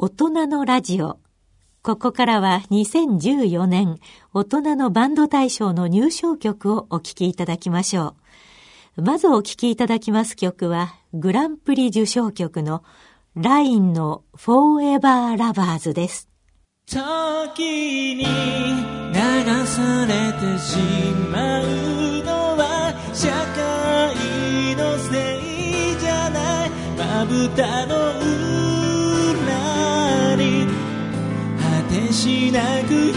大人のラジオ。ここからは2014年大人のバンド大賞の入賞曲をお聴きいただきましょう。まずお聴きいただきます曲はグランプリ受賞曲のラインの Forever Lovers です。時に流されてしまうのは社会のせいじゃないまぶたのしなく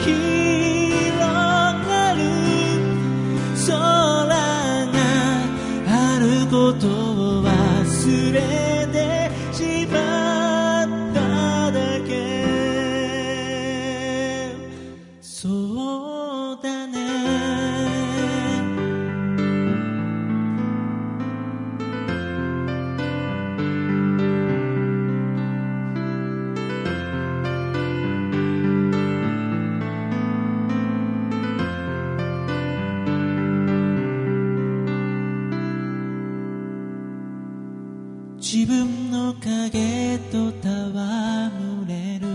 自分の影と戯れる。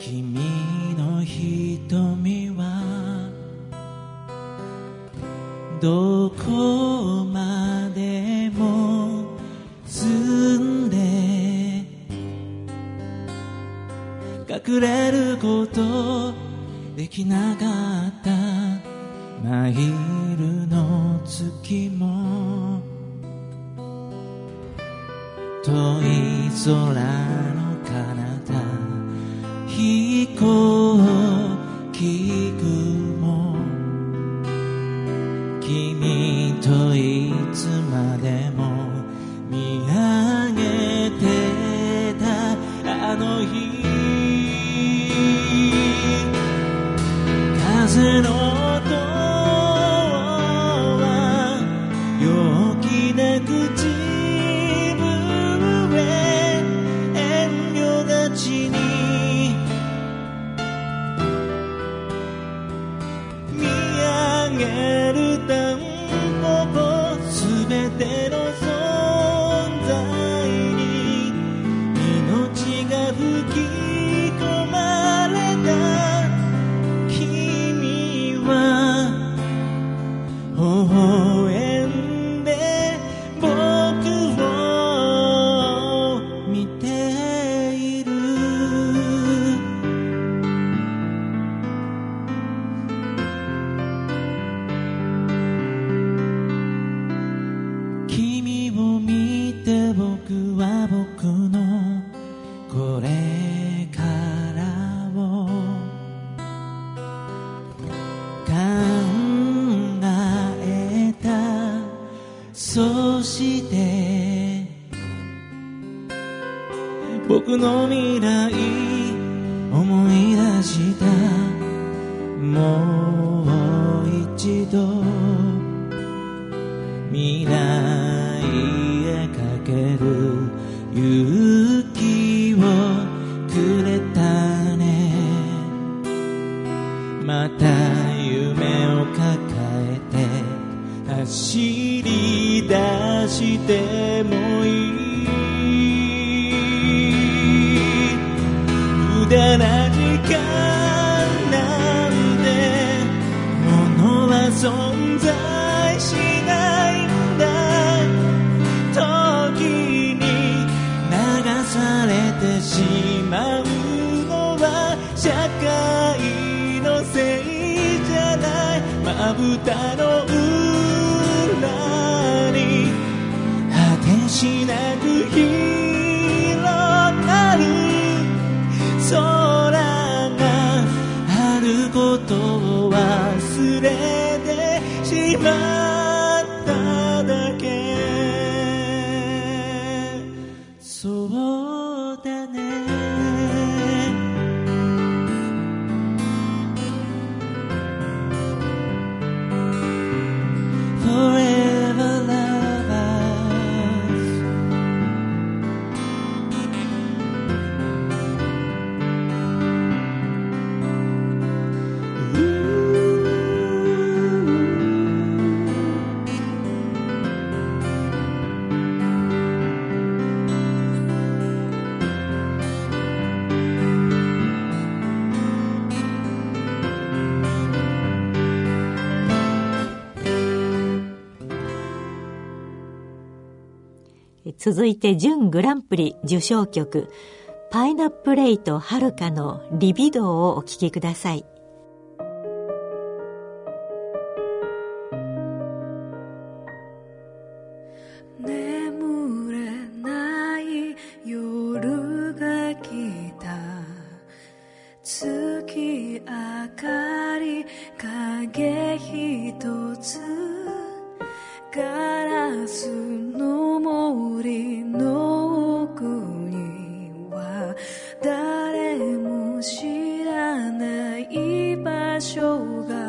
君の瞳はどこまでも澄んで隠れることできなかった。マイルの月遠い空全てのまぶたの裏に果てしない続いて準グランプリ受賞曲、パイナップレイとはるかのリビドーをお聴きください。God.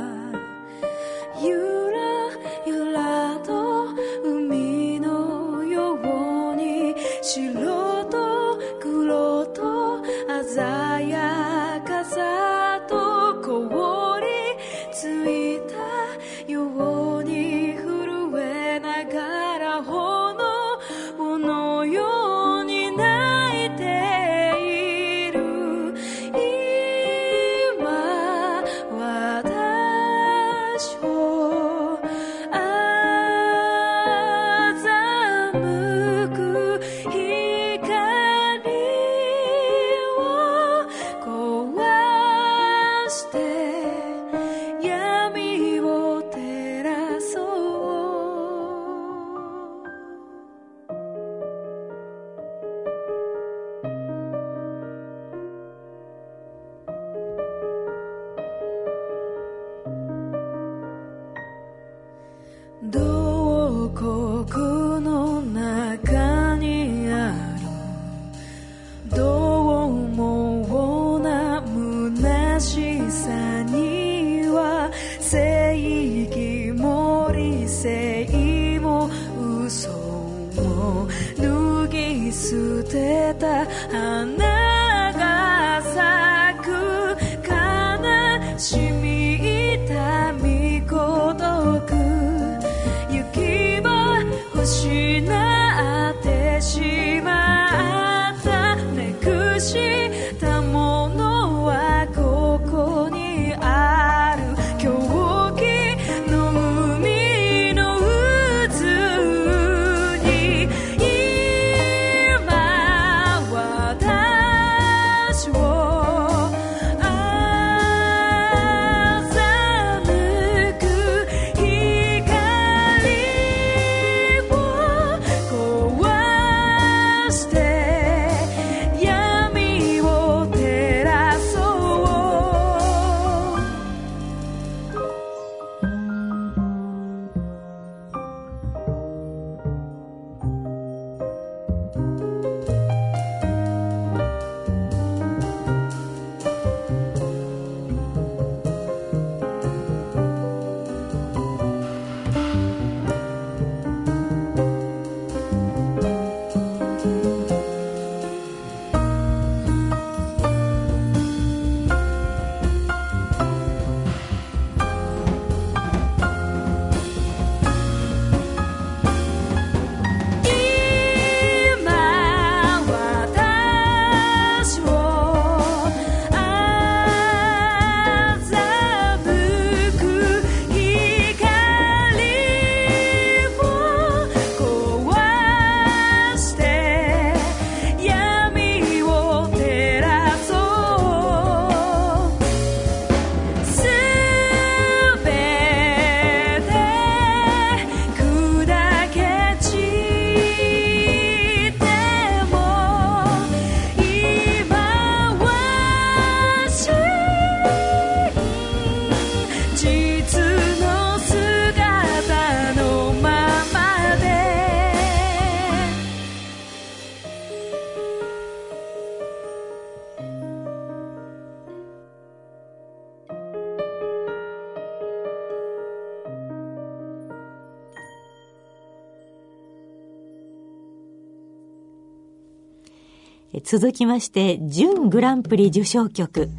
続きまして準グランプリ受賞曲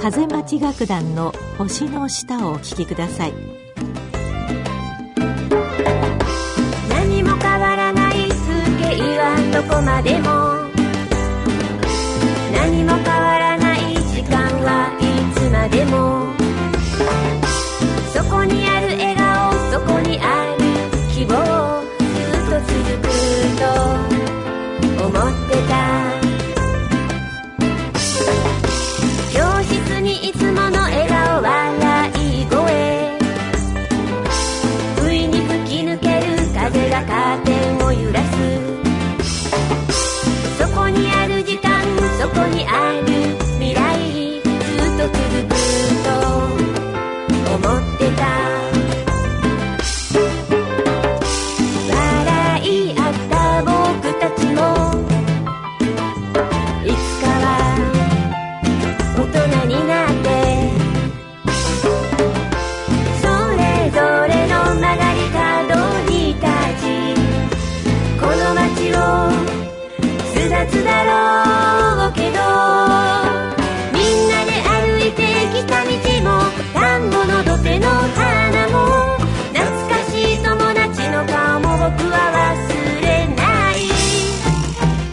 風町楽団の「星の下」をお聴きください。何も変わらないす風いはどこまでも。なつかしいともだちの顔もぼくは忘れない。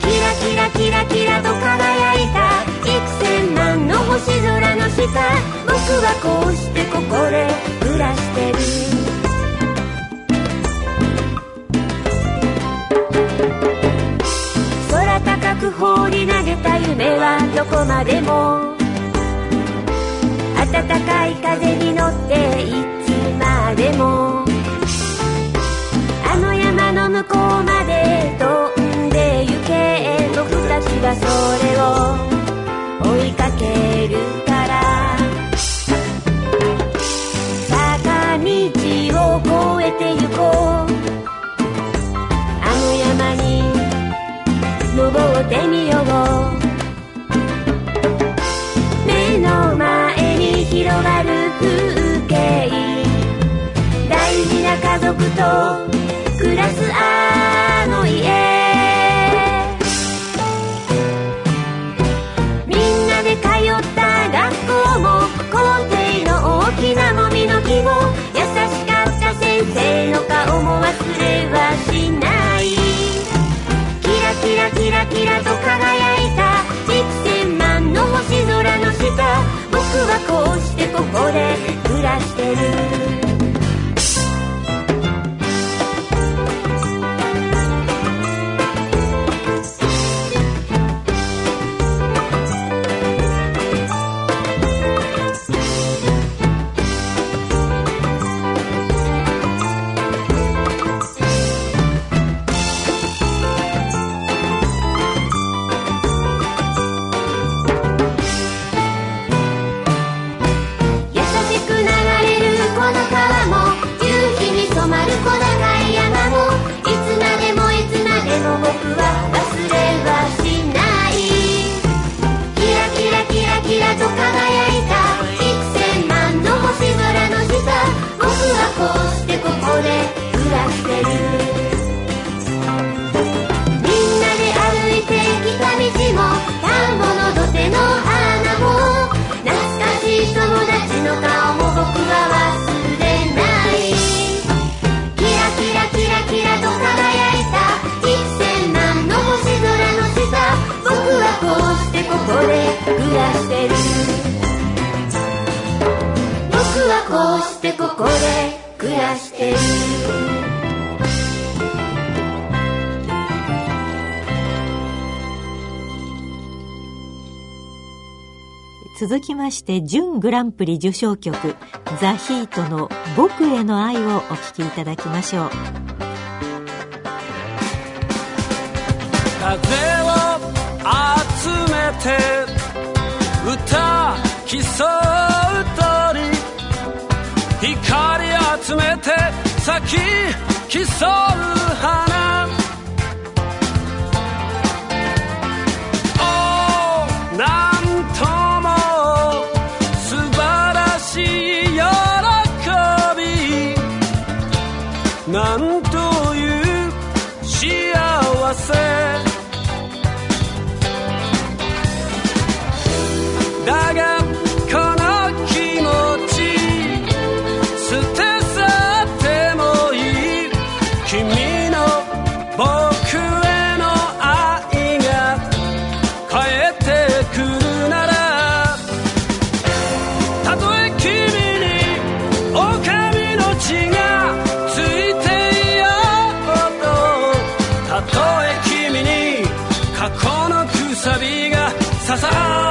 キラキラキラキラと輝いた幾千万の星空のしかぼくはこうしてここで暮らしてる。空高く放り投げた夢はどこまでも暖かい風に乗っていつまでも。あの山の向こう know. でここで暮らしてる続きまして準グランプリ受賞曲「ザ・ヒートの「僕への愛」をお聴きいただきましょう。風を集めて歌競うと光集めて咲き競う花。たとえ君に過去のくさびが刺さる